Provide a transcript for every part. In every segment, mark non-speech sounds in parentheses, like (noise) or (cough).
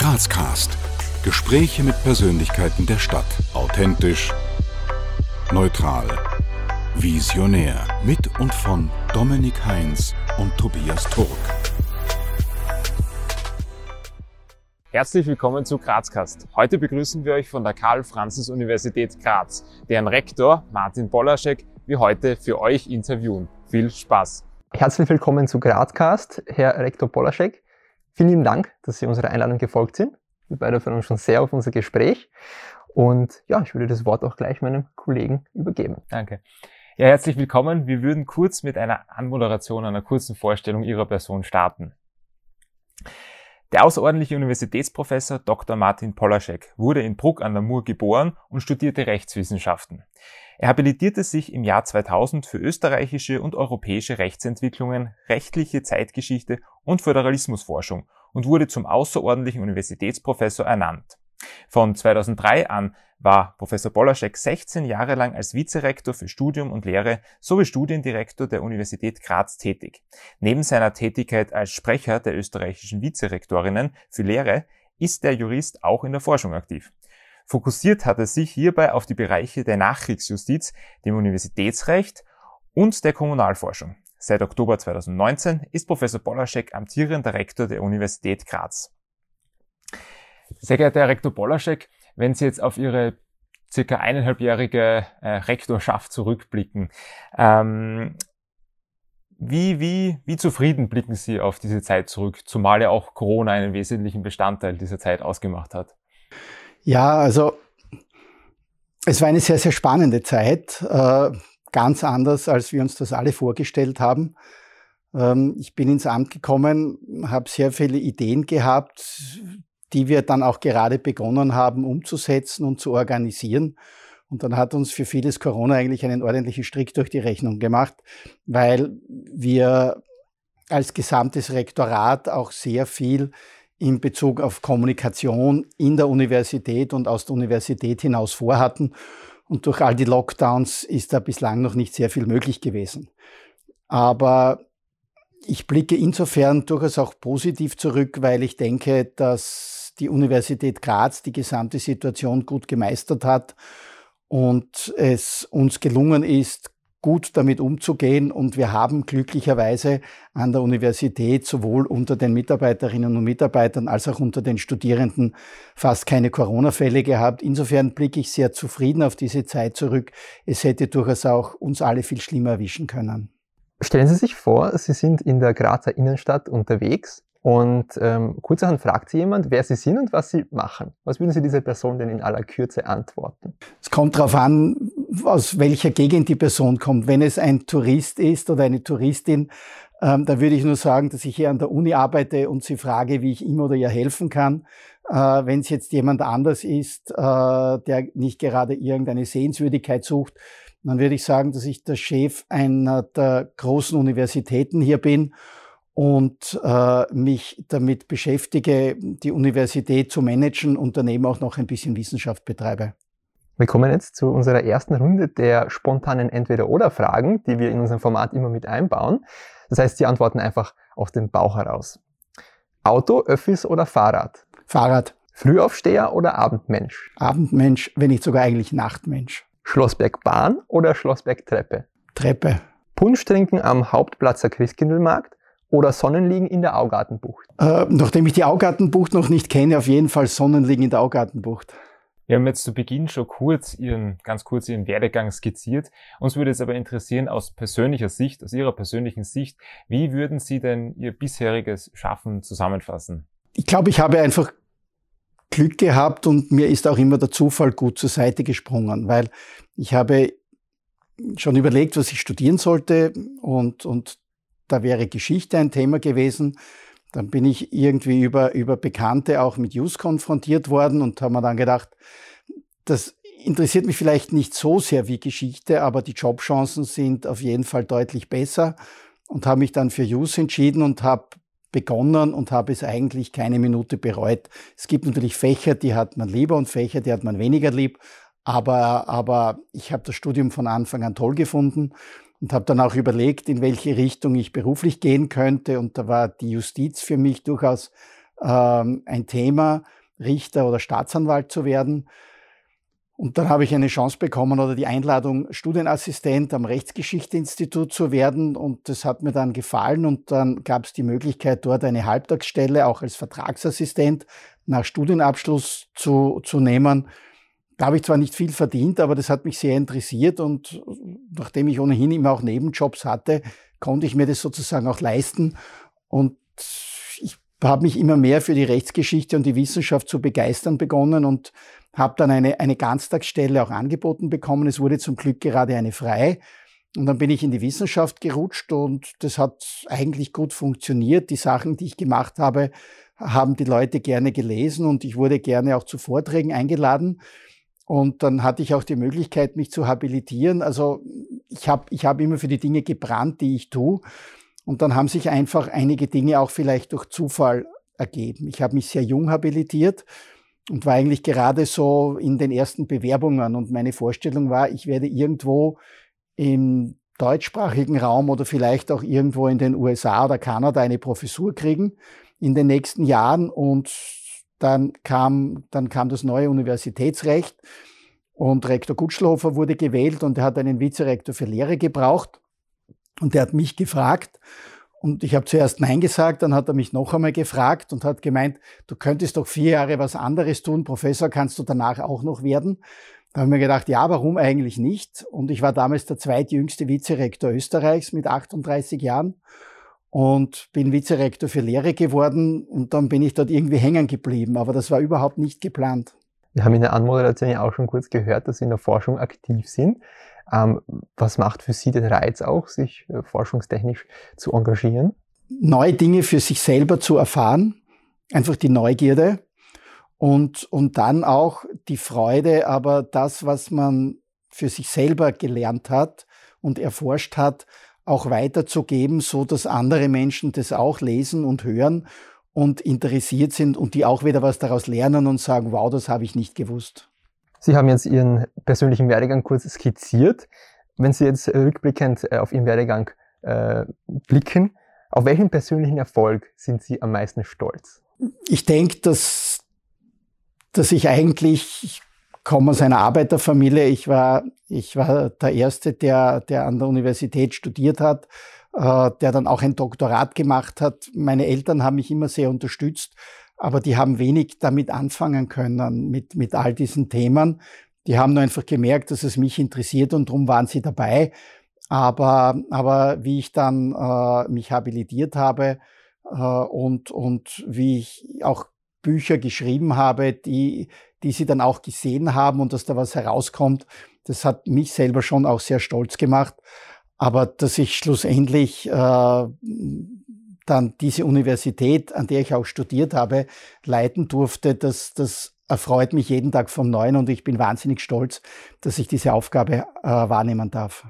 Grazcast. Gespräche mit Persönlichkeiten der Stadt. Authentisch, neutral, visionär. Mit und von Dominik Heinz und Tobias Turk. Herzlich willkommen zu Grazcast. Heute begrüßen wir euch von der Karl-Franzens-Universität Graz, deren Rektor Martin Polaschek wir heute für euch interviewen. Viel Spaß! Herzlich willkommen zu Grazcast, Herr Rektor Polaschek. Vielen lieben Dank, dass Sie unserer Einladung gefolgt sind. Wir beide freuen uns schon sehr auf unser Gespräch. Und ja, ich würde das Wort auch gleich meinem Kollegen übergeben. Danke. Ja, herzlich willkommen. Wir würden kurz mit einer Anmoderation, einer kurzen Vorstellung Ihrer Person starten. Der außerordentliche Universitätsprofessor Dr. Martin Polaschek wurde in Bruck an der Mur geboren und studierte Rechtswissenschaften. Er habilitierte sich im Jahr 2000 für österreichische und europäische Rechtsentwicklungen, rechtliche Zeitgeschichte und Föderalismusforschung und wurde zum außerordentlichen Universitätsprofessor ernannt. Von 2003 an war Professor Polaschek 16 Jahre lang als Vizerektor für Studium und Lehre sowie Studiendirektor der Universität Graz tätig. Neben seiner Tätigkeit als Sprecher der österreichischen Vizerektorinnen für Lehre ist der Jurist auch in der Forschung aktiv. Fokussiert hat er sich hierbei auf die Bereiche der Nachkriegsjustiz, dem Universitätsrecht und der Kommunalforschung. Seit Oktober 2019 ist Professor Polaschek amtierender Rektor der Universität Graz. Sehr geehrter Herr Rektor Polaschek, wenn Sie jetzt auf Ihre circa eineinhalbjährige äh, Rektorschaft zurückblicken, ähm, wie, wie, wie zufrieden blicken Sie auf diese Zeit zurück, zumal ja auch Corona einen wesentlichen Bestandteil dieser Zeit ausgemacht hat? Ja, also es war eine sehr, sehr spannende Zeit, äh, ganz anders, als wir uns das alle vorgestellt haben. Ähm, ich bin ins Amt gekommen, habe sehr viele Ideen gehabt, die wir dann auch gerade begonnen haben umzusetzen und zu organisieren. Und dann hat uns für vieles Corona eigentlich einen ordentlichen Strick durch die Rechnung gemacht, weil wir als gesamtes Rektorat auch sehr viel in Bezug auf Kommunikation in der Universität und aus der Universität hinaus vorhatten. Und durch all die Lockdowns ist da bislang noch nicht sehr viel möglich gewesen. Aber ich blicke insofern durchaus auch positiv zurück, weil ich denke, dass die Universität Graz die gesamte Situation gut gemeistert hat und es uns gelungen ist, gut damit umzugehen. Und wir haben glücklicherweise an der Universität sowohl unter den Mitarbeiterinnen und Mitarbeitern als auch unter den Studierenden fast keine Corona-Fälle gehabt. Insofern blicke ich sehr zufrieden auf diese Zeit zurück. Es hätte durchaus auch uns alle viel schlimmer erwischen können. Stellen Sie sich vor, Sie sind in der Grazer Innenstadt unterwegs und ähm, kurzerhand fragt Sie jemand, wer Sie sind und was Sie machen. Was würden Sie dieser Person denn in aller Kürze antworten? Es kommt darauf an, aus welcher Gegend die Person kommt. Wenn es ein Tourist ist oder eine Touristin, ähm, da würde ich nur sagen, dass ich hier an der Uni arbeite und sie frage, wie ich ihm oder ihr helfen kann. Äh, Wenn es jetzt jemand anders ist, äh, der nicht gerade irgendeine Sehenswürdigkeit sucht, dann würde ich sagen, dass ich der Chef einer der großen Universitäten hier bin und äh, mich damit beschäftige, die Universität zu managen und daneben auch noch ein bisschen Wissenschaft betreibe. Wir kommen jetzt zu unserer ersten Runde der spontanen Entweder-Oder-Fragen, die wir in unserem Format immer mit einbauen. Das heißt, Sie antworten einfach aus dem Bauch heraus. Auto, Öffis oder Fahrrad? Fahrrad. Frühaufsteher oder Abendmensch? Abendmensch, wenn nicht sogar eigentlich Nachtmensch. Schlossberg Bahn oder Schlossberg Treppe? Treppe. Punsch trinken am Hauptplatzer Christkindlmarkt oder Sonnenliegen in der Augartenbucht? Äh, nachdem ich die Augartenbucht noch nicht kenne, auf jeden Fall Sonnenliegen in der Augartenbucht. Wir haben jetzt zu Beginn schon kurz Ihren, ganz kurz Ihren Werdegang skizziert. Uns würde es aber interessieren, aus persönlicher Sicht, aus Ihrer persönlichen Sicht, wie würden Sie denn Ihr bisheriges Schaffen zusammenfassen? Ich glaube, ich habe einfach Glück gehabt und mir ist auch immer der Zufall gut zur Seite gesprungen, weil ich habe schon überlegt, was ich studieren sollte und, und da wäre Geschichte ein Thema gewesen. Dann bin ich irgendwie über, über Bekannte auch mit Jus konfrontiert worden und habe mir dann gedacht, das interessiert mich vielleicht nicht so sehr wie Geschichte, aber die Jobchancen sind auf jeden Fall deutlich besser und habe mich dann für Jus entschieden und habe begonnen und habe es eigentlich keine Minute bereut. Es gibt natürlich Fächer, die hat man lieber und Fächer, die hat man weniger lieb, aber, aber ich habe das Studium von Anfang an toll gefunden und habe dann auch überlegt, in welche Richtung ich beruflich gehen könnte. Und da war die Justiz für mich durchaus ähm, ein Thema, Richter oder Staatsanwalt zu werden. Und dann habe ich eine Chance bekommen oder die Einladung, Studienassistent am Rechtsgeschichteinstitut zu werden. Und das hat mir dann gefallen. Und dann gab es die Möglichkeit, dort eine Halbtagsstelle auch als Vertragsassistent nach Studienabschluss zu, zu nehmen. Da habe ich zwar nicht viel verdient, aber das hat mich sehr interessiert. Und nachdem ich ohnehin immer auch Nebenjobs hatte, konnte ich mir das sozusagen auch leisten. Und ich habe mich immer mehr für die Rechtsgeschichte und die Wissenschaft zu begeistern begonnen und habe dann eine, eine Ganztagsstelle auch angeboten bekommen. Es wurde zum Glück gerade eine frei. Und dann bin ich in die Wissenschaft gerutscht und das hat eigentlich gut funktioniert. Die Sachen, die ich gemacht habe, haben die Leute gerne gelesen und ich wurde gerne auch zu Vorträgen eingeladen. Und dann hatte ich auch die Möglichkeit, mich zu habilitieren. Also ich habe ich hab immer für die Dinge gebrannt, die ich tue. Und dann haben sich einfach einige Dinge auch vielleicht durch Zufall ergeben. Ich habe mich sehr jung habilitiert und war eigentlich gerade so in den ersten Bewerbungen. Und meine Vorstellung war, ich werde irgendwo im deutschsprachigen Raum oder vielleicht auch irgendwo in den USA oder Kanada eine Professur kriegen in den nächsten Jahren. Und dann kam, dann kam das neue Universitätsrecht und Rektor Gutschlofer wurde gewählt und er hat einen Vizerektor für Lehre gebraucht. Und der hat mich gefragt, und ich habe zuerst Nein gesagt, dann hat er mich noch einmal gefragt und hat gemeint, du könntest doch vier Jahre was anderes tun, Professor kannst du danach auch noch werden. Da habe ich mir gedacht, ja, warum eigentlich nicht? Und ich war damals der zweitjüngste Vizerektor Österreichs mit 38 Jahren und bin Vizerektor für Lehre geworden und dann bin ich dort irgendwie hängen geblieben, aber das war überhaupt nicht geplant. Wir haben in der Anmoderation ja auch schon kurz gehört, dass Sie in der Forschung aktiv sind. Ähm, was macht für Sie den Reiz auch, sich äh, forschungstechnisch zu engagieren? Neue Dinge für sich selber zu erfahren, einfach die Neugierde und, und dann auch die Freude, aber das, was man für sich selber gelernt hat und erforscht hat, auch weiterzugeben, so dass andere Menschen das auch lesen und hören und interessiert sind und die auch wieder was daraus lernen und sagen, wow, das habe ich nicht gewusst. Sie haben jetzt Ihren persönlichen Werdegang kurz skizziert. Wenn Sie jetzt rückblickend äh, auf Ihren Werdegang äh, blicken, auf welchen persönlichen Erfolg sind Sie am meisten stolz? Ich denke, dass, dass ich eigentlich, ich komme aus einer Arbeiterfamilie, ich war, ich war der Erste, der, der an der Universität studiert hat, äh, der dann auch ein Doktorat gemacht hat. Meine Eltern haben mich immer sehr unterstützt aber die haben wenig damit anfangen können, mit, mit all diesen Themen. Die haben nur einfach gemerkt, dass es mich interessiert und darum waren sie dabei. Aber, aber wie ich dann äh, mich habilitiert habe äh, und, und wie ich auch Bücher geschrieben habe, die, die sie dann auch gesehen haben und dass da was herauskommt, das hat mich selber schon auch sehr stolz gemacht. Aber dass ich schlussendlich äh, dann diese Universität, an der ich auch studiert habe, leiten durfte, das, das erfreut mich jeden Tag vom Neuen und ich bin wahnsinnig stolz, dass ich diese Aufgabe äh, wahrnehmen darf.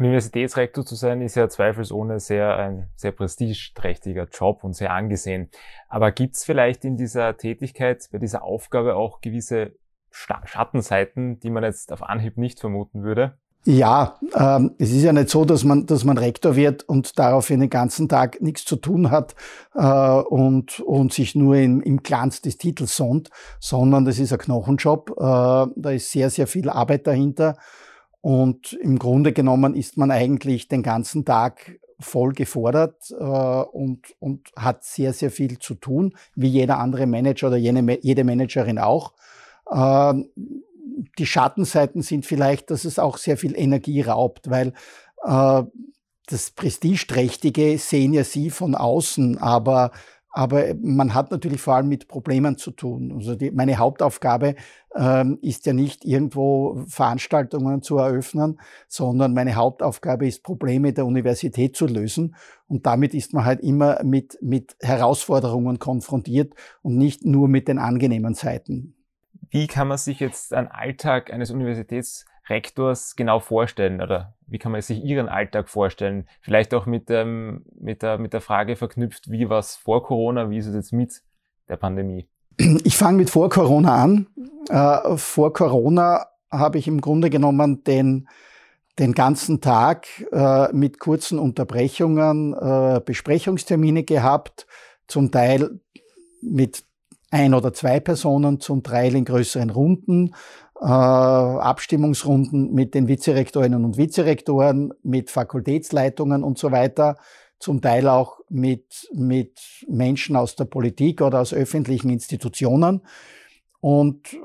Universitätsrektor zu sein ist ja zweifelsohne sehr ein sehr prestigeträchtiger Job und sehr angesehen. Aber gibt es vielleicht in dieser Tätigkeit, bei dieser Aufgabe auch gewisse Schattenseiten, die man jetzt auf Anhieb nicht vermuten würde? Ja, ähm, es ist ja nicht so, dass man, dass man Rektor wird und daraufhin den ganzen Tag nichts zu tun hat äh, und, und sich nur in, im Glanz des Titels sonnt, sondern das ist ein Knochenjob. Äh, da ist sehr, sehr viel Arbeit dahinter. Und im Grunde genommen ist man eigentlich den ganzen Tag voll gefordert äh, und, und hat sehr, sehr viel zu tun, wie jeder andere Manager oder jene, jede Managerin auch. Äh, die Schattenseiten sind vielleicht, dass es auch sehr viel Energie raubt, weil äh, das Prestigeträchtige sehen ja Sie von außen, aber aber man hat natürlich vor allem mit Problemen zu tun. Also die, meine Hauptaufgabe ähm, ist ja nicht irgendwo Veranstaltungen zu eröffnen, sondern meine Hauptaufgabe ist, Probleme der Universität zu lösen. Und damit ist man halt immer mit, mit Herausforderungen konfrontiert und nicht nur mit den angenehmen Seiten. Wie kann man sich jetzt einen Alltag eines Universitätsrektors genau vorstellen oder wie kann man sich Ihren Alltag vorstellen? Vielleicht auch mit, ähm, mit, der, mit der Frage verknüpft, wie war es vor Corona, wie ist es jetzt mit der Pandemie? Ich fange mit vor Corona an. Äh, vor Corona habe ich im Grunde genommen den, den ganzen Tag äh, mit kurzen Unterbrechungen äh, Besprechungstermine gehabt, zum Teil mit ein oder zwei Personen, zum Teil in größeren Runden, äh, Abstimmungsrunden mit den Vizerektorinnen und Vizerektoren, mit Fakultätsleitungen und so weiter, zum Teil auch mit, mit Menschen aus der Politik oder aus öffentlichen Institutionen. Und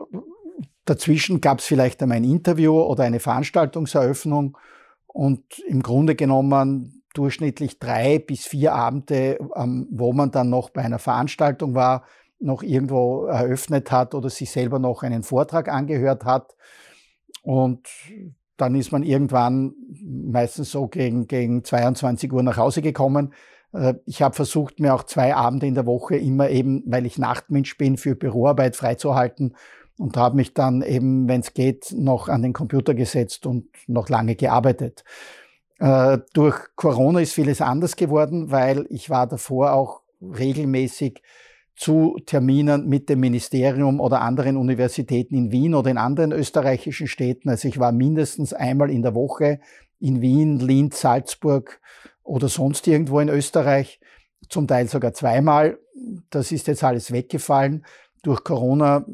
dazwischen gab es vielleicht einmal ein Interview oder eine Veranstaltungseröffnung und im Grunde genommen durchschnittlich drei bis vier Abende, ähm, wo man dann noch bei einer Veranstaltung war, noch irgendwo eröffnet hat oder sich selber noch einen Vortrag angehört hat. Und dann ist man irgendwann meistens so gegen, gegen 22 Uhr nach Hause gekommen. Äh, ich habe versucht, mir auch zwei Abende in der Woche immer eben, weil ich Nachtmensch bin, für Büroarbeit freizuhalten und habe mich dann eben, wenn es geht, noch an den Computer gesetzt und noch lange gearbeitet. Äh, durch Corona ist vieles anders geworden, weil ich war davor auch regelmäßig zu Terminen mit dem Ministerium oder anderen Universitäten in Wien oder in anderen österreichischen Städten. Also ich war mindestens einmal in der Woche in Wien, Linz, Salzburg oder sonst irgendwo in Österreich, zum Teil sogar zweimal. Das ist jetzt alles weggefallen. Durch Corona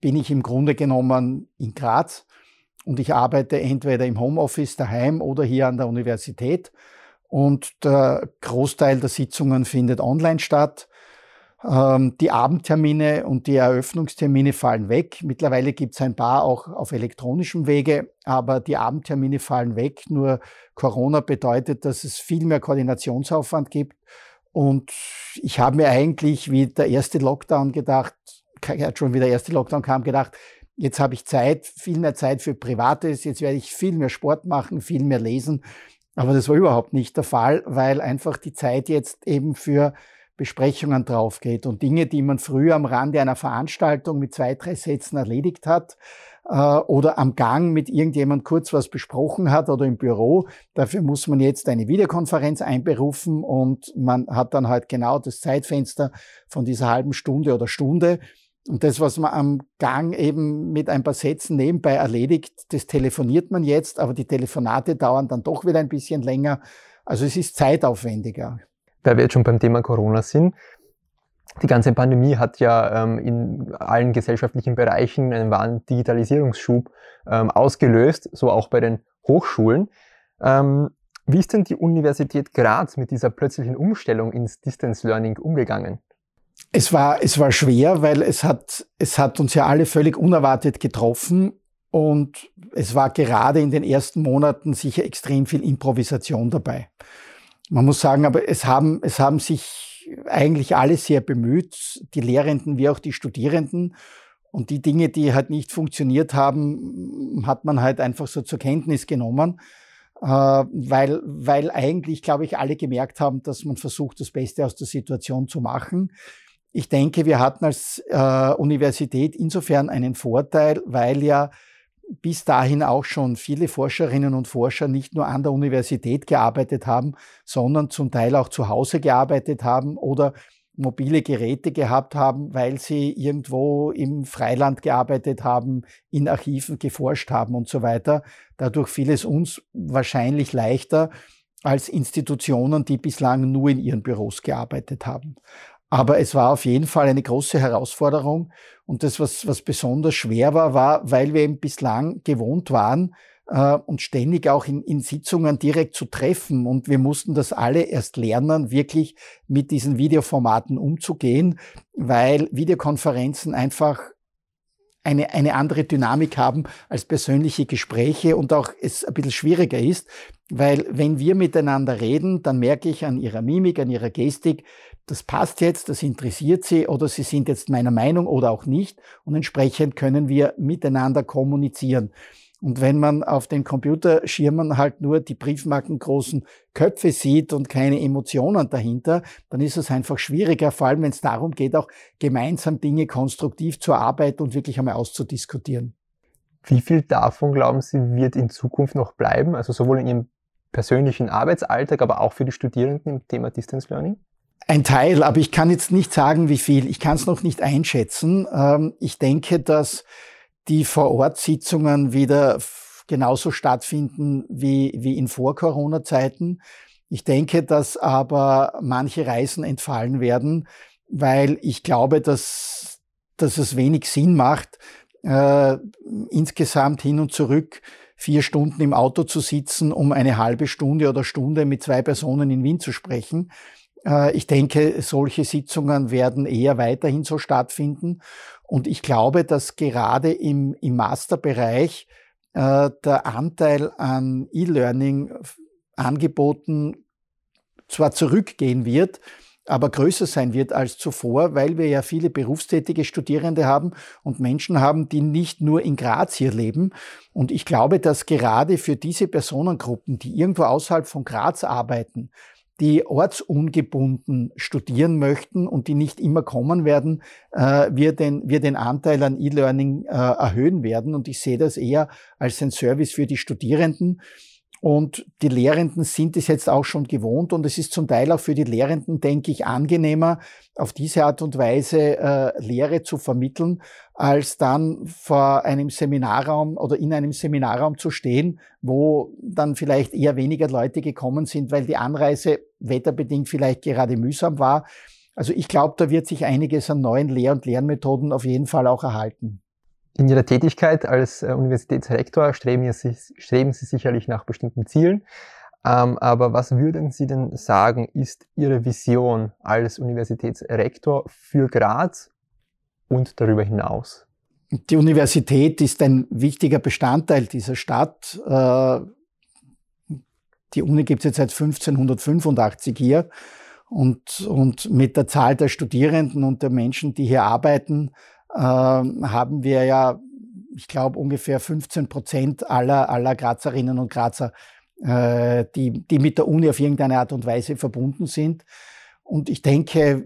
bin ich im Grunde genommen in Graz und ich arbeite entweder im Homeoffice daheim oder hier an der Universität. Und der Großteil der Sitzungen findet online statt. Ähm, die Abendtermine und die Eröffnungstermine fallen weg. Mittlerweile gibt es ein paar auch auf elektronischem Wege, aber die Abendtermine fallen weg. Nur Corona bedeutet, dass es viel mehr Koordinationsaufwand gibt. Und ich habe mir eigentlich, wie der erste Lockdown gedacht, schon wie der erste Lockdown kam, gedacht, jetzt habe ich Zeit, viel mehr Zeit für Privates, jetzt werde ich viel mehr Sport machen, viel mehr lesen. Aber das war überhaupt nicht der Fall, weil einfach die Zeit jetzt eben für Besprechungen draufgeht und Dinge, die man früher am Rande einer Veranstaltung mit zwei, drei Sätzen erledigt hat äh, oder am Gang mit irgendjemand kurz was besprochen hat oder im Büro. Dafür muss man jetzt eine Videokonferenz einberufen und man hat dann halt genau das Zeitfenster von dieser halben Stunde oder Stunde. Und das, was man am Gang eben mit ein paar Sätzen nebenbei erledigt, das telefoniert man jetzt, aber die Telefonate dauern dann doch wieder ein bisschen länger. Also es ist zeitaufwendiger weil wir jetzt schon beim Thema Corona sind. Die ganze Pandemie hat ja ähm, in allen gesellschaftlichen Bereichen einen wahren Digitalisierungsschub ähm, ausgelöst, so auch bei den Hochschulen. Ähm, wie ist denn die Universität Graz mit dieser plötzlichen Umstellung ins Distance Learning umgegangen? Es war, es war schwer, weil es hat, es hat uns ja alle völlig unerwartet getroffen und es war gerade in den ersten Monaten sicher extrem viel Improvisation dabei. Man muss sagen, aber es haben, es haben sich eigentlich alle sehr bemüht, die Lehrenden wie auch die Studierenden. Und die Dinge, die halt nicht funktioniert haben, hat man halt einfach so zur Kenntnis genommen, äh, weil, weil eigentlich, glaube ich, alle gemerkt haben, dass man versucht, das Beste aus der Situation zu machen. Ich denke, wir hatten als äh, Universität insofern einen Vorteil, weil ja bis dahin auch schon viele Forscherinnen und Forscher nicht nur an der Universität gearbeitet haben, sondern zum Teil auch zu Hause gearbeitet haben oder mobile Geräte gehabt haben, weil sie irgendwo im Freiland gearbeitet haben, in Archiven geforscht haben und so weiter. Dadurch fiel es uns wahrscheinlich leichter als Institutionen, die bislang nur in ihren Büros gearbeitet haben. Aber es war auf jeden Fall eine große Herausforderung. Und das, was, was besonders schwer war, war, weil wir eben bislang gewohnt waren, äh, und ständig auch in, in Sitzungen direkt zu treffen. Und wir mussten das alle erst lernen, wirklich mit diesen Videoformaten umzugehen, weil Videokonferenzen einfach eine, eine andere Dynamik haben als persönliche Gespräche und auch es ein bisschen schwieriger ist, weil wenn wir miteinander reden, dann merke ich an ihrer Mimik, an ihrer Gestik, das passt jetzt, das interessiert Sie oder Sie sind jetzt meiner Meinung oder auch nicht und entsprechend können wir miteinander kommunizieren. Und wenn man auf den Computerschirmen halt nur die briefmarkengroßen Köpfe sieht und keine Emotionen dahinter, dann ist es einfach schwieriger, vor allem wenn es darum geht, auch gemeinsam Dinge konstruktiv zu arbeiten und wirklich einmal auszudiskutieren. Wie viel davon, glauben Sie, wird in Zukunft noch bleiben? Also sowohl in Ihrem persönlichen Arbeitsalltag, aber auch für die Studierenden im Thema Distance Learning? Ein Teil, aber ich kann jetzt nicht sagen, wie viel. Ich kann es noch nicht einschätzen. Ähm, ich denke, dass die Vor-Ort-Sitzungen wieder genauso stattfinden wie, wie in Vor-Corona-Zeiten. Ich denke, dass aber manche Reisen entfallen werden, weil ich glaube, dass, dass es wenig Sinn macht, äh, insgesamt hin und zurück vier Stunden im Auto zu sitzen, um eine halbe Stunde oder Stunde mit zwei Personen in Wien zu sprechen. Äh, ich denke, solche Sitzungen werden eher weiterhin so stattfinden. Und ich glaube, dass gerade im, im Masterbereich äh, der Anteil an E-Learning-Angeboten zwar zurückgehen wird, aber größer sein wird als zuvor, weil wir ja viele berufstätige Studierende haben und Menschen haben, die nicht nur in Graz hier leben. Und ich glaube, dass gerade für diese Personengruppen, die irgendwo außerhalb von Graz arbeiten, die ortsungebunden studieren möchten und die nicht immer kommen werden, äh, wir, den, wir den Anteil an E-Learning äh, erhöhen werden. Und ich sehe das eher als ein Service für die Studierenden. Und die Lehrenden sind es jetzt auch schon gewohnt und es ist zum Teil auch für die Lehrenden, denke ich, angenehmer, auf diese Art und Weise äh, Lehre zu vermitteln, als dann vor einem Seminarraum oder in einem Seminarraum zu stehen, wo dann vielleicht eher weniger Leute gekommen sind, weil die Anreise wetterbedingt vielleicht gerade mühsam war. Also ich glaube, da wird sich einiges an neuen Lehr- und Lernmethoden auf jeden Fall auch erhalten. In Ihrer Tätigkeit als äh, Universitätsrektor streben Sie, streben Sie sicherlich nach bestimmten Zielen. Ähm, aber was würden Sie denn sagen, ist Ihre Vision als Universitätsrektor für Graz und darüber hinaus? Die Universität ist ein wichtiger Bestandteil dieser Stadt. Äh, die Uni gibt es jetzt seit 1585 hier. Und, und mit der Zahl der Studierenden und der Menschen, die hier arbeiten, haben wir ja, ich glaube, ungefähr 15 Prozent aller, aller Grazerinnen und Grazer, äh, die, die mit der Uni auf irgendeine Art und Weise verbunden sind. Und ich denke,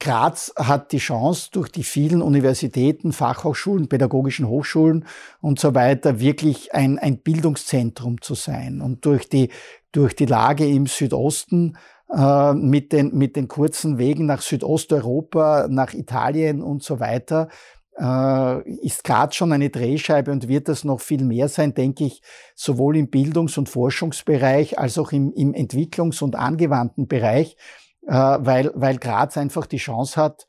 Graz hat die Chance, durch die vielen Universitäten, Fachhochschulen, pädagogischen Hochschulen und so weiter wirklich ein, ein Bildungszentrum zu sein. Und durch die, durch die Lage im Südosten äh, mit, den, mit den kurzen Wegen nach Südosteuropa, nach Italien und so weiter, äh, ist gerade schon eine Drehscheibe und wird das noch viel mehr sein, denke ich, sowohl im Bildungs- und Forschungsbereich als auch im, im Entwicklungs- und angewandten Bereich, äh, weil, weil Graz einfach die Chance hat,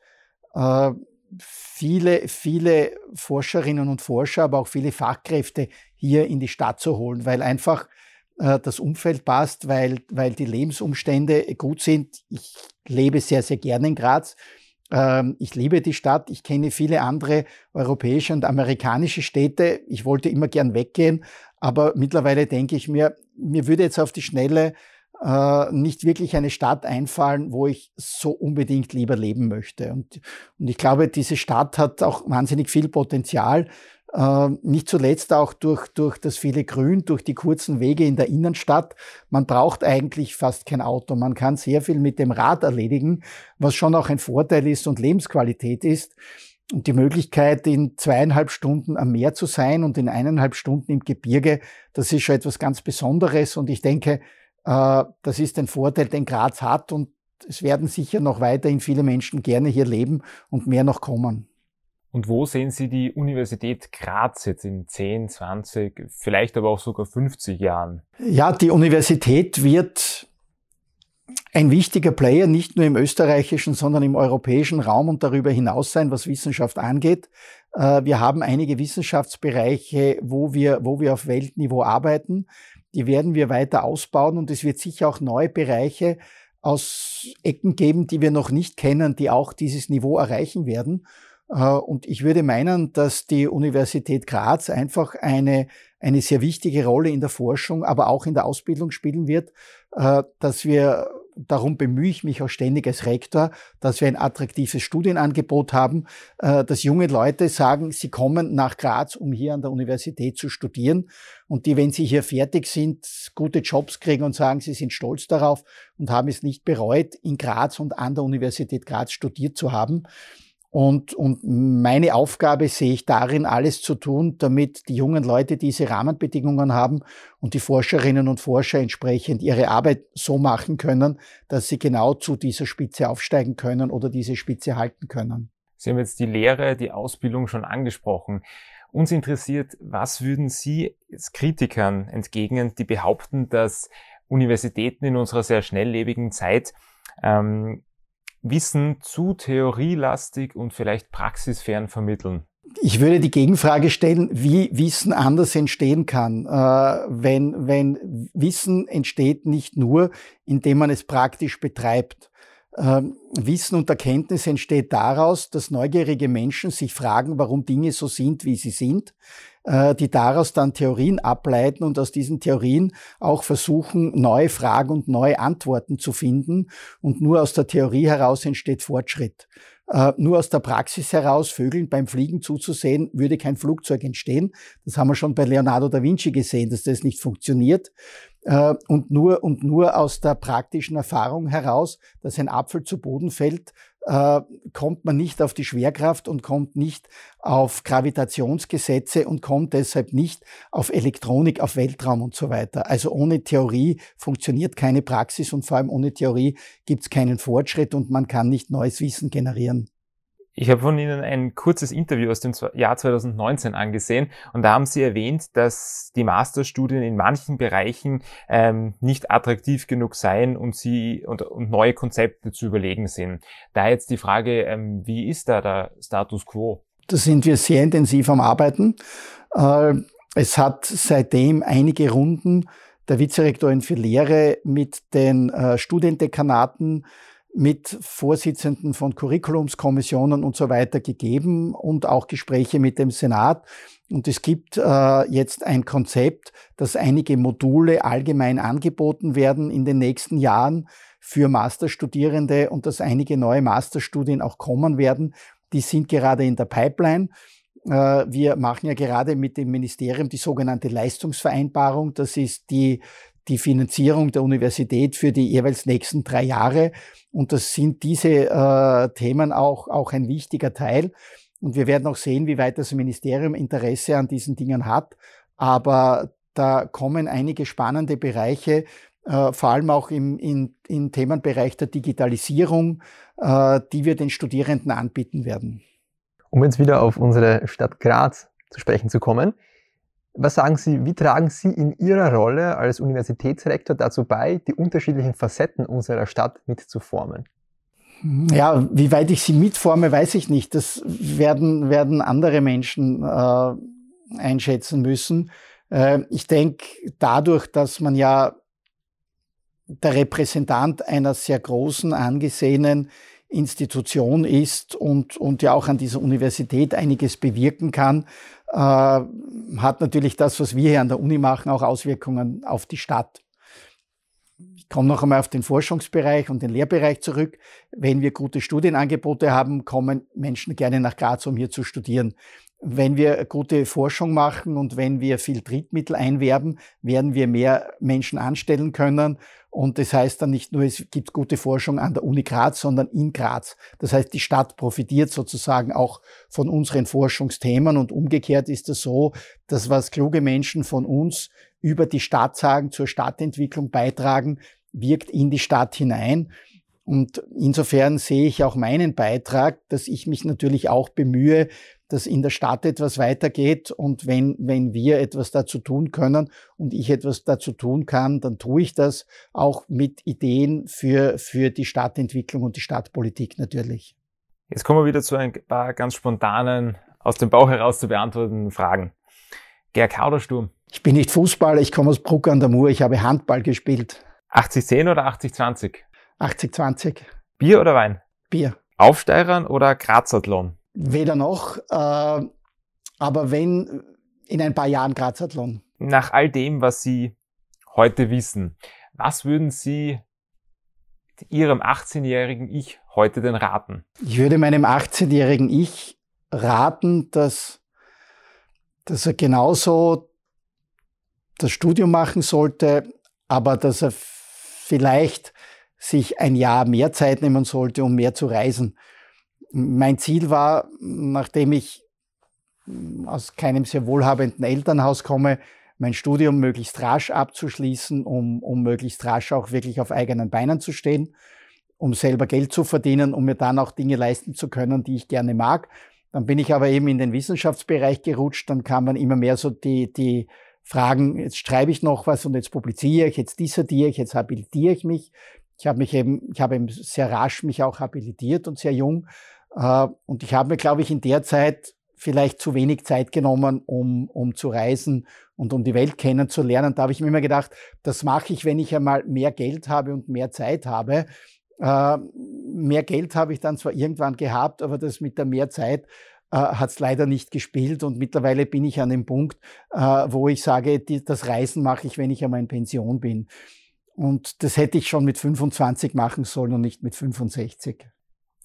äh, viele, viele Forscherinnen und Forscher, aber auch viele Fachkräfte hier in die Stadt zu holen, weil einfach das Umfeld passt, weil, weil die Lebensumstände gut sind. Ich lebe sehr, sehr gerne in Graz. Ähm, ich liebe die Stadt. Ich kenne viele andere europäische und amerikanische Städte. Ich wollte immer gern weggehen, aber mittlerweile denke ich mir, mir würde jetzt auf die Schnelle äh, nicht wirklich eine Stadt einfallen, wo ich so unbedingt lieber leben möchte. Und, und ich glaube, diese Stadt hat auch wahnsinnig viel Potenzial. Äh, nicht zuletzt auch durch, durch das viele Grün, durch die kurzen Wege in der Innenstadt. Man braucht eigentlich fast kein Auto. Man kann sehr viel mit dem Rad erledigen, was schon auch ein Vorteil ist und Lebensqualität ist. Und die Möglichkeit, in zweieinhalb Stunden am Meer zu sein und in eineinhalb Stunden im Gebirge, das ist schon etwas ganz Besonderes. Und ich denke, äh, das ist ein Vorteil, den Graz hat. Und es werden sicher noch weiterhin viele Menschen gerne hier leben und mehr noch kommen. Und wo sehen Sie die Universität Graz jetzt in 10, 20, vielleicht aber auch sogar 50 Jahren? Ja, die Universität wird ein wichtiger Player nicht nur im österreichischen, sondern im europäischen Raum und darüber hinaus sein, was Wissenschaft angeht. Äh, wir haben einige Wissenschaftsbereiche, wo wir, wo wir auf Weltniveau arbeiten. Die werden wir weiter ausbauen und es wird sicher auch neue Bereiche aus Ecken geben, die wir noch nicht kennen, die auch dieses Niveau erreichen werden. Äh, und ich würde meinen, dass die Universität Graz einfach eine, eine sehr wichtige Rolle in der Forschung, aber auch in der Ausbildung spielen wird, äh, dass wir darum bemühe ich mich auch ständig als Rektor, dass wir ein attraktives Studienangebot haben, äh, dass junge Leute sagen, sie kommen nach Graz, um hier an der Universität zu studieren und die, wenn sie hier fertig sind, gute Jobs kriegen und sagen, sie sind stolz darauf und haben es nicht bereut, in Graz und an der Universität Graz studiert zu haben. Und, und meine Aufgabe sehe ich darin, alles zu tun, damit die jungen Leute diese Rahmenbedingungen haben und die Forscherinnen und Forscher entsprechend ihre Arbeit so machen können, dass sie genau zu dieser Spitze aufsteigen können oder diese Spitze halten können. Sie haben jetzt die Lehre, die Ausbildung schon angesprochen. Uns interessiert, was würden Sie Kritikern entgegnen, die behaupten, dass Universitäten in unserer sehr schnelllebigen Zeit ähm, Wissen zu theorielastig und vielleicht praxisfern vermitteln? Ich würde die Gegenfrage stellen, wie Wissen anders entstehen kann. Äh, wenn, wenn Wissen entsteht nicht nur, indem man es praktisch betreibt. Ähm, Wissen und Erkenntnis entsteht daraus, dass neugierige Menschen sich fragen, warum Dinge so sind, wie sie sind, äh, die daraus dann Theorien ableiten und aus diesen Theorien auch versuchen, neue Fragen und neue Antworten zu finden. Und nur aus der Theorie heraus entsteht Fortschritt. Äh, nur aus der Praxis heraus Vögeln beim Fliegen zuzusehen, würde kein Flugzeug entstehen. Das haben wir schon bei Leonardo da Vinci gesehen, dass das nicht funktioniert. Äh, und nur, und nur aus der praktischen Erfahrung heraus, dass ein Apfel zu Boden fällt, äh, kommt man nicht auf die Schwerkraft und kommt nicht auf Gravitationsgesetze und kommt deshalb nicht auf Elektronik, auf Weltraum und so weiter. Also ohne Theorie funktioniert keine Praxis und vor allem ohne Theorie gibt es keinen Fortschritt und man kann nicht neues Wissen generieren. Ich habe von Ihnen ein kurzes Interview aus dem Jahr 2019 angesehen und da haben Sie erwähnt, dass die Masterstudien in manchen Bereichen ähm, nicht attraktiv genug seien und Sie und, und, neue Konzepte zu überlegen sind. Da jetzt die Frage, ähm, wie ist da der Status quo? Da sind wir sehr intensiv am Arbeiten. Äh, es hat seitdem einige Runden der Vizerektorin für Lehre mit den äh, Studiendekanaten mit Vorsitzenden von Curriculumskommissionen und so weiter gegeben und auch Gespräche mit dem Senat. Und es gibt äh, jetzt ein Konzept, dass einige Module allgemein angeboten werden in den nächsten Jahren für Masterstudierende und dass einige neue Masterstudien auch kommen werden. Die sind gerade in der Pipeline. Äh, wir machen ja gerade mit dem Ministerium die sogenannte Leistungsvereinbarung. Das ist die die Finanzierung der Universität für die jeweils nächsten drei Jahre. Und das sind diese äh, Themen auch, auch ein wichtiger Teil. Und wir werden auch sehen, wie weit das Ministerium Interesse an diesen Dingen hat. Aber da kommen einige spannende Bereiche, äh, vor allem auch im, in, im Themenbereich der Digitalisierung, äh, die wir den Studierenden anbieten werden. Um jetzt wieder auf unsere Stadt Graz zu sprechen zu kommen. Was sagen Sie, wie tragen Sie in Ihrer Rolle als Universitätsrektor dazu bei, die unterschiedlichen Facetten unserer Stadt mitzuformen? Ja, wie weit ich sie mitforme, weiß ich nicht. Das werden, werden andere Menschen äh, einschätzen müssen. Äh, ich denke, dadurch, dass man ja der Repräsentant einer sehr großen, angesehenen Institution ist und, und ja auch an dieser Universität einiges bewirken kann, äh, hat natürlich das, was wir hier an der Uni machen, auch Auswirkungen auf die Stadt. Komme noch einmal auf den Forschungsbereich und den Lehrbereich zurück. Wenn wir gute Studienangebote haben, kommen Menschen gerne nach Graz, um hier zu studieren. Wenn wir gute Forschung machen und wenn wir viel Drittmittel einwerben, werden wir mehr Menschen anstellen können. Und das heißt dann nicht nur, es gibt gute Forschung an der Uni Graz, sondern in Graz. Das heißt, die Stadt profitiert sozusagen auch von unseren Forschungsthemen. Und umgekehrt ist es so, dass was kluge Menschen von uns über die Stadt sagen, zur Stadtentwicklung beitragen, wirkt in die Stadt hinein. Und insofern sehe ich auch meinen Beitrag, dass ich mich natürlich auch bemühe, dass in der Stadt etwas weitergeht und wenn, wenn wir etwas dazu tun können und ich etwas dazu tun kann, dann tue ich das auch mit Ideen für, für die Stadtentwicklung und die Stadtpolitik natürlich. Jetzt kommen wir wieder zu ein paar ganz spontanen, aus dem Bauch heraus zu beantwortenden Fragen. GRK oder Sturm? Ich bin nicht Fußballer, ich komme aus Bruck an der Mur, ich habe Handball gespielt. 80-10 oder 80-20? 80-20. Bier oder Wein? Bier. Aufsteirern oder Grazathlon? Weder noch, äh, aber wenn in ein paar Jahren Grazathlon. Nach all dem, was Sie heute wissen, was würden Sie Ihrem 18-jährigen Ich heute denn raten? Ich würde meinem 18-jährigen Ich raten, dass, dass er genauso das Studium machen sollte, aber dass er vielleicht sich ein Jahr mehr Zeit nehmen sollte, um mehr zu reisen. Mein Ziel war, nachdem ich aus keinem sehr wohlhabenden Elternhaus komme, mein Studium möglichst rasch abzuschließen, um, um möglichst rasch auch wirklich auf eigenen Beinen zu stehen, um selber Geld zu verdienen, um mir dann auch Dinge leisten zu können, die ich gerne mag. Dann bin ich aber eben in den Wissenschaftsbereich gerutscht, dann kam man immer mehr so die, die Fragen, jetzt schreibe ich noch was und jetzt publiziere ich, jetzt dissertiere ich, jetzt habilitiere ich mich. Ich habe mich eben, ich habe eben sehr rasch mich auch habilitiert und sehr jung. Äh, und ich habe mir, glaube ich, in der Zeit vielleicht zu wenig Zeit genommen, um, um zu reisen und um die Welt kennenzulernen. Da habe ich mir immer gedacht, das mache ich, wenn ich einmal mehr Geld habe und mehr Zeit habe. Äh, mehr Geld habe ich dann zwar irgendwann gehabt, aber das mit der mehr Zeit äh, hat es leider nicht gespielt und mittlerweile bin ich an dem Punkt, äh, wo ich sage, die, das Reisen mache ich, wenn ich einmal in Pension bin. Und das hätte ich schon mit 25 machen sollen und nicht mit 65.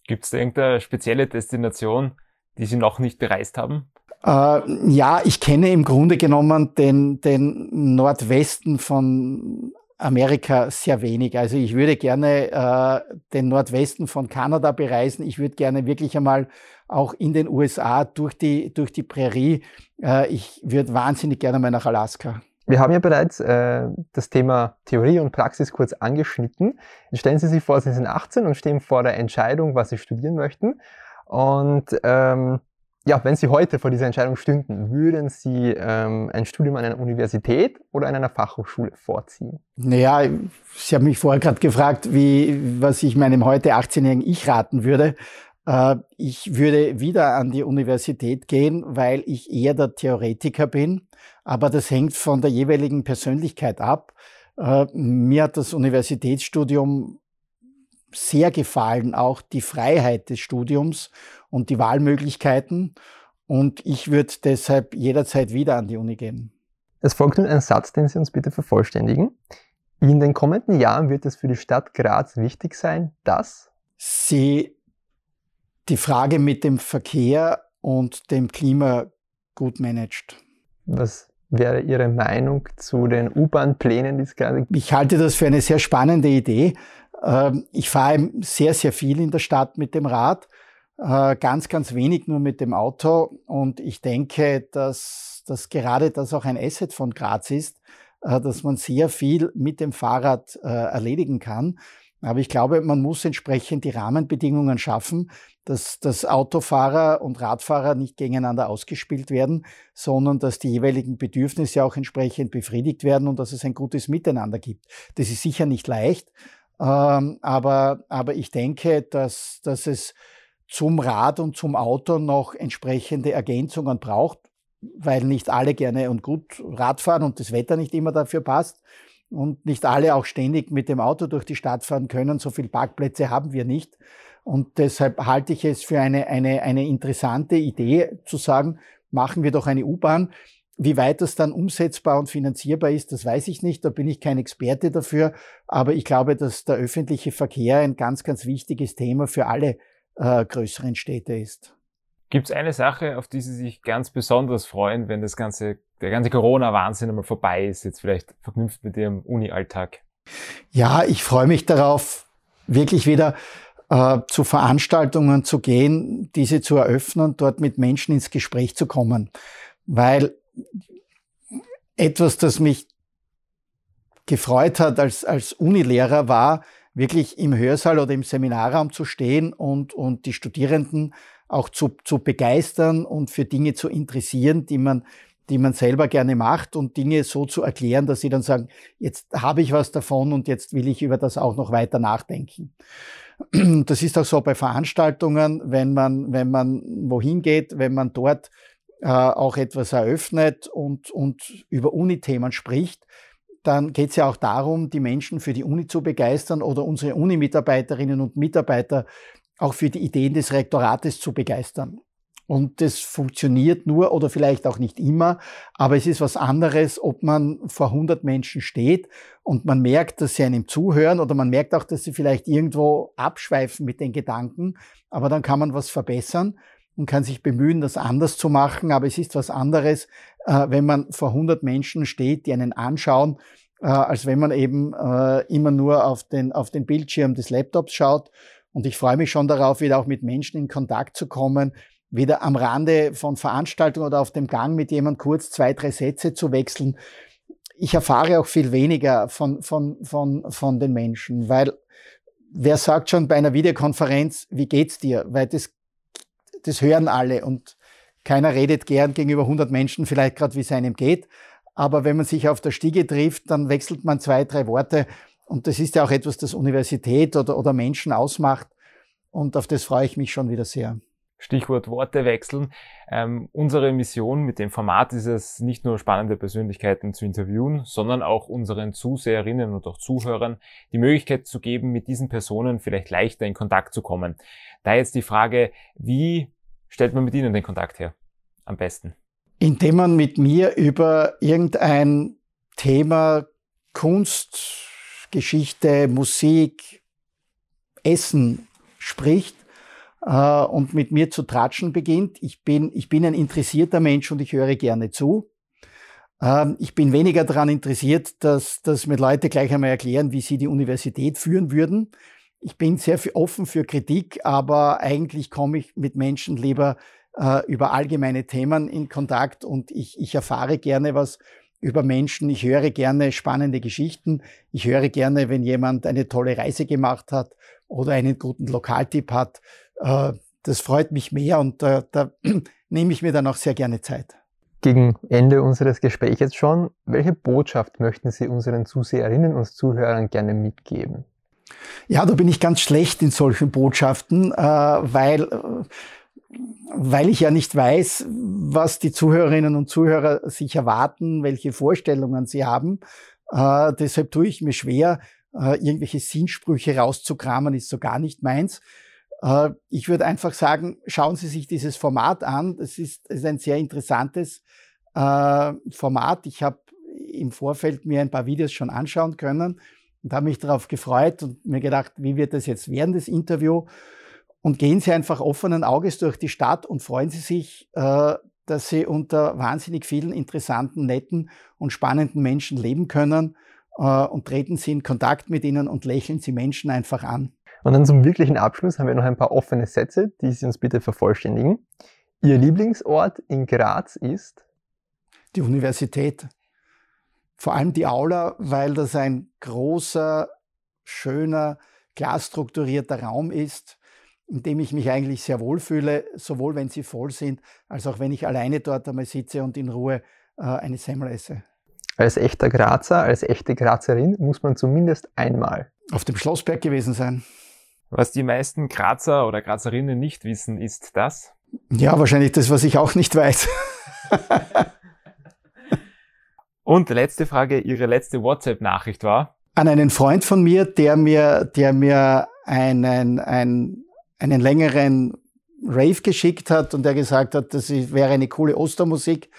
Gibt es irgendeine spezielle Destination, die Sie noch nicht bereist haben? Äh, ja, ich kenne im Grunde genommen den, den Nordwesten von Amerika sehr wenig. Also ich würde gerne äh, den Nordwesten von Kanada bereisen. Ich würde gerne wirklich einmal auch in den USA durch die, durch die Prärie. Äh, ich würde wahnsinnig gerne mal nach Alaska. Wir haben ja bereits äh, das Thema Theorie und Praxis kurz angeschnitten. Jetzt stellen Sie sich vor, Sie sind 18 und stehen vor der Entscheidung, was Sie studieren möchten. Und ähm, ja, wenn Sie heute vor dieser Entscheidung stünden, würden Sie ähm, ein Studium an einer Universität oder an einer Fachhochschule vorziehen? Naja, Sie haben mich vorher gerade gefragt, wie, was ich meinem heute 18-jährigen Ich raten würde. Äh, ich würde wieder an die Universität gehen, weil ich eher der Theoretiker bin. Aber das hängt von der jeweiligen Persönlichkeit ab. Äh, mir hat das Universitätsstudium sehr gefallen, auch die Freiheit des Studiums und die Wahlmöglichkeiten. Und ich würde deshalb jederzeit wieder an die Uni gehen. Es folgt nun ein Satz, den Sie uns bitte vervollständigen. In den kommenden Jahren wird es für die Stadt Graz wichtig sein, dass sie die Frage mit dem Verkehr und dem Klima gut managt. Was wäre Ihre Meinung zu den U-Bahn-Plänen, die es gerade Ich halte das für eine sehr spannende Idee. Ähm, ich fahre sehr, sehr viel in der Stadt mit dem Rad, äh, ganz, ganz wenig nur mit dem Auto. Und ich denke, dass, dass gerade das auch ein Asset von Graz ist, dass man sehr viel mit dem Fahrrad äh, erledigen kann. Aber ich glaube, man muss entsprechend die Rahmenbedingungen schaffen, dass, dass Autofahrer und Radfahrer nicht gegeneinander ausgespielt werden, sondern dass die jeweiligen Bedürfnisse auch entsprechend befriedigt werden und dass es ein gutes Miteinander gibt. Das ist sicher nicht leicht, ähm, aber, aber ich denke, dass, dass es zum Rad und zum Auto noch entsprechende Ergänzungen braucht, weil nicht alle gerne und gut Rad fahren und das Wetter nicht immer dafür passt und nicht alle auch ständig mit dem Auto durch die Stadt fahren können. So viele Parkplätze haben wir nicht. Und deshalb halte ich es für eine, eine, eine interessante Idee zu sagen, machen wir doch eine U-Bahn. Wie weit das dann umsetzbar und finanzierbar ist, das weiß ich nicht. Da bin ich kein Experte dafür. Aber ich glaube, dass der öffentliche Verkehr ein ganz, ganz wichtiges Thema für alle äh, größeren Städte ist. Gibt es eine Sache, auf die Sie sich ganz besonders freuen, wenn das ganze, der ganze Corona-Wahnsinn einmal vorbei ist, jetzt vielleicht verknüpft mit Ihrem Uni-Alltag? Ja, ich freue mich darauf, wirklich wieder äh, zu Veranstaltungen zu gehen, diese zu eröffnen, dort mit Menschen ins Gespräch zu kommen. Weil etwas, das mich gefreut hat als, als Unilehrer, war wirklich im Hörsaal oder im Seminarraum zu stehen und, und die Studierenden auch zu, zu begeistern und für Dinge zu interessieren, die man, die man selber gerne macht und Dinge so zu erklären, dass sie dann sagen, jetzt habe ich was davon und jetzt will ich über das auch noch weiter nachdenken. Das ist auch so bei Veranstaltungen, wenn man, wenn man wohin geht, wenn man dort äh, auch etwas eröffnet und, und über Unithemen spricht, dann geht es ja auch darum, die Menschen für die Uni zu begeistern oder unsere Uni-Mitarbeiterinnen und Mitarbeiter auch für die Ideen des Rektorates zu begeistern. Und das funktioniert nur oder vielleicht auch nicht immer, aber es ist was anderes, ob man vor 100 Menschen steht und man merkt, dass sie einem zuhören oder man merkt auch, dass sie vielleicht irgendwo abschweifen mit den Gedanken, aber dann kann man was verbessern und kann sich bemühen, das anders zu machen. Aber es ist was anderes, äh, wenn man vor 100 Menschen steht, die einen anschauen, äh, als wenn man eben äh, immer nur auf den, auf den Bildschirm des Laptops schaut. Und ich freue mich schon darauf, wieder auch mit Menschen in Kontakt zu kommen, wieder am Rande von Veranstaltungen oder auf dem Gang mit jemand kurz zwei, drei Sätze zu wechseln. Ich erfahre auch viel weniger von, von, von, von den Menschen, weil wer sagt schon bei einer Videokonferenz, wie geht's dir? Weil das das hören alle und keiner redet gern gegenüber 100 Menschen vielleicht gerade, wie es einem geht. Aber wenn man sich auf der Stiege trifft, dann wechselt man zwei, drei Worte Und das ist ja auch etwas, das Universität oder, oder Menschen ausmacht. Und auf das freue ich mich schon wieder sehr. Stichwort Worte wechseln. Ähm, unsere Mission mit dem Format ist es, nicht nur spannende Persönlichkeiten zu interviewen, sondern auch unseren Zuseherinnen und auch Zuhörern die Möglichkeit zu geben, mit diesen Personen vielleicht leichter in Kontakt zu kommen. Da jetzt die Frage, wie stellt man mit ihnen den Kontakt her? Am besten. Indem man mit mir über irgendein Thema Kunst, Geschichte, Musik, Essen spricht äh, und mit mir zu tratschen beginnt. Ich bin, ich bin ein interessierter Mensch und ich höre gerne zu. Ähm, ich bin weniger daran interessiert, dass, dass mir Leute gleich einmal erklären, wie sie die Universität führen würden. Ich bin sehr offen für Kritik, aber eigentlich komme ich mit Menschen lieber äh, über allgemeine Themen in Kontakt und ich, ich erfahre gerne was über Menschen. Ich höre gerne spannende Geschichten. Ich höre gerne, wenn jemand eine tolle Reise gemacht hat oder einen guten Lokaltipp hat. Äh, das freut mich mehr und da, da (clears throat) nehme ich mir dann auch sehr gerne Zeit. Gegen Ende unseres Gesprächs schon, welche Botschaft möchten Sie unseren Zuseherinnen und Zuhörern gerne mitgeben? Ja, da bin ich ganz schlecht in solchen Botschaften, äh, weil, weil ich ja nicht weiß, was die Zuhörerinnen und Zuhörer sich erwarten, welche Vorstellungen sie haben. Äh, deshalb tue ich mir schwer, irgendwelche Sinnsprüche rauszukramen, ist so gar nicht meins. Äh, ich würde einfach sagen, schauen Sie sich dieses Format an. Es ist, ist ein sehr interessantes äh, Format. Ich habe im Vorfeld mir ein paar Videos schon anschauen können und habe mich darauf gefreut und mir gedacht, wie wird das jetzt werden, das Interview? Und gehen Sie einfach offenen Auges durch die Stadt und freuen Sie sich, äh, dass Sie unter wahnsinnig vielen interessanten, netten und spannenden Menschen leben können und treten Sie in Kontakt mit ihnen und lächeln Sie Menschen einfach an. Und dann zum wirklichen Abschluss haben wir noch ein paar offene Sätze, die Sie uns bitte vervollständigen. Ihr Lieblingsort in Graz ist? Die Universität. Vor allem die Aula, weil das ein großer, schöner, klar strukturierter Raum ist, in dem ich mich eigentlich sehr wohl fühle, sowohl wenn sie voll sind, als auch wenn ich alleine dort einmal sitze und in Ruhe äh, eine Semmel esse. Als echter Grazer, als echte Grazerin muss man zumindest einmal auf dem Schlossberg gewesen sein. Was die meisten Grazer oder Grazerinnen nicht wissen, ist das? Ja, wahrscheinlich das, was ich auch nicht weiß. (laughs) Und letzte Frage, Ihre letzte WhatsApp-Nachricht war? An einen Freund von mir, der mir, der mir einen, einen, einen längeren Rave geschickt hat und der gesagt hat, das wäre eine coole Ostermusik.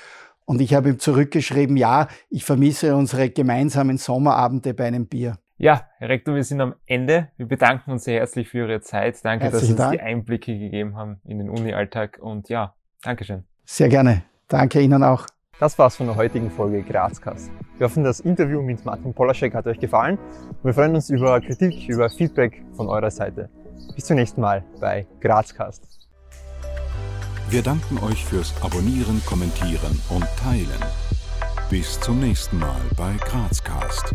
Und ich habe ihm zurückgeschrieben, ja, ich vermisse unsere gemeinsamen Sommerabende bei einem Bier. Ja, Herr Rektor, wir sind am Ende. Wir bedanken uns sehr herzlich für Ihre Zeit. Danke, Herzlichen dass Sie uns Dank. die Einblicke gegeben haben in den Uni-Alltag. Und ja, Dankeschön. Sehr gerne. Danke Ihnen auch. Das war's von der heutigen Folge Grazcast. Wir hoffen, das Interview mit Martin Polaschek hat euch gefallen. Wir freuen uns über Kritik, über Feedback von eurer Seite. Bis zum nächsten Mal bei Grazcast. Wir danken euch fürs Abonnieren, Kommentieren und Teilen. Bis zum nächsten Mal bei Grazcast.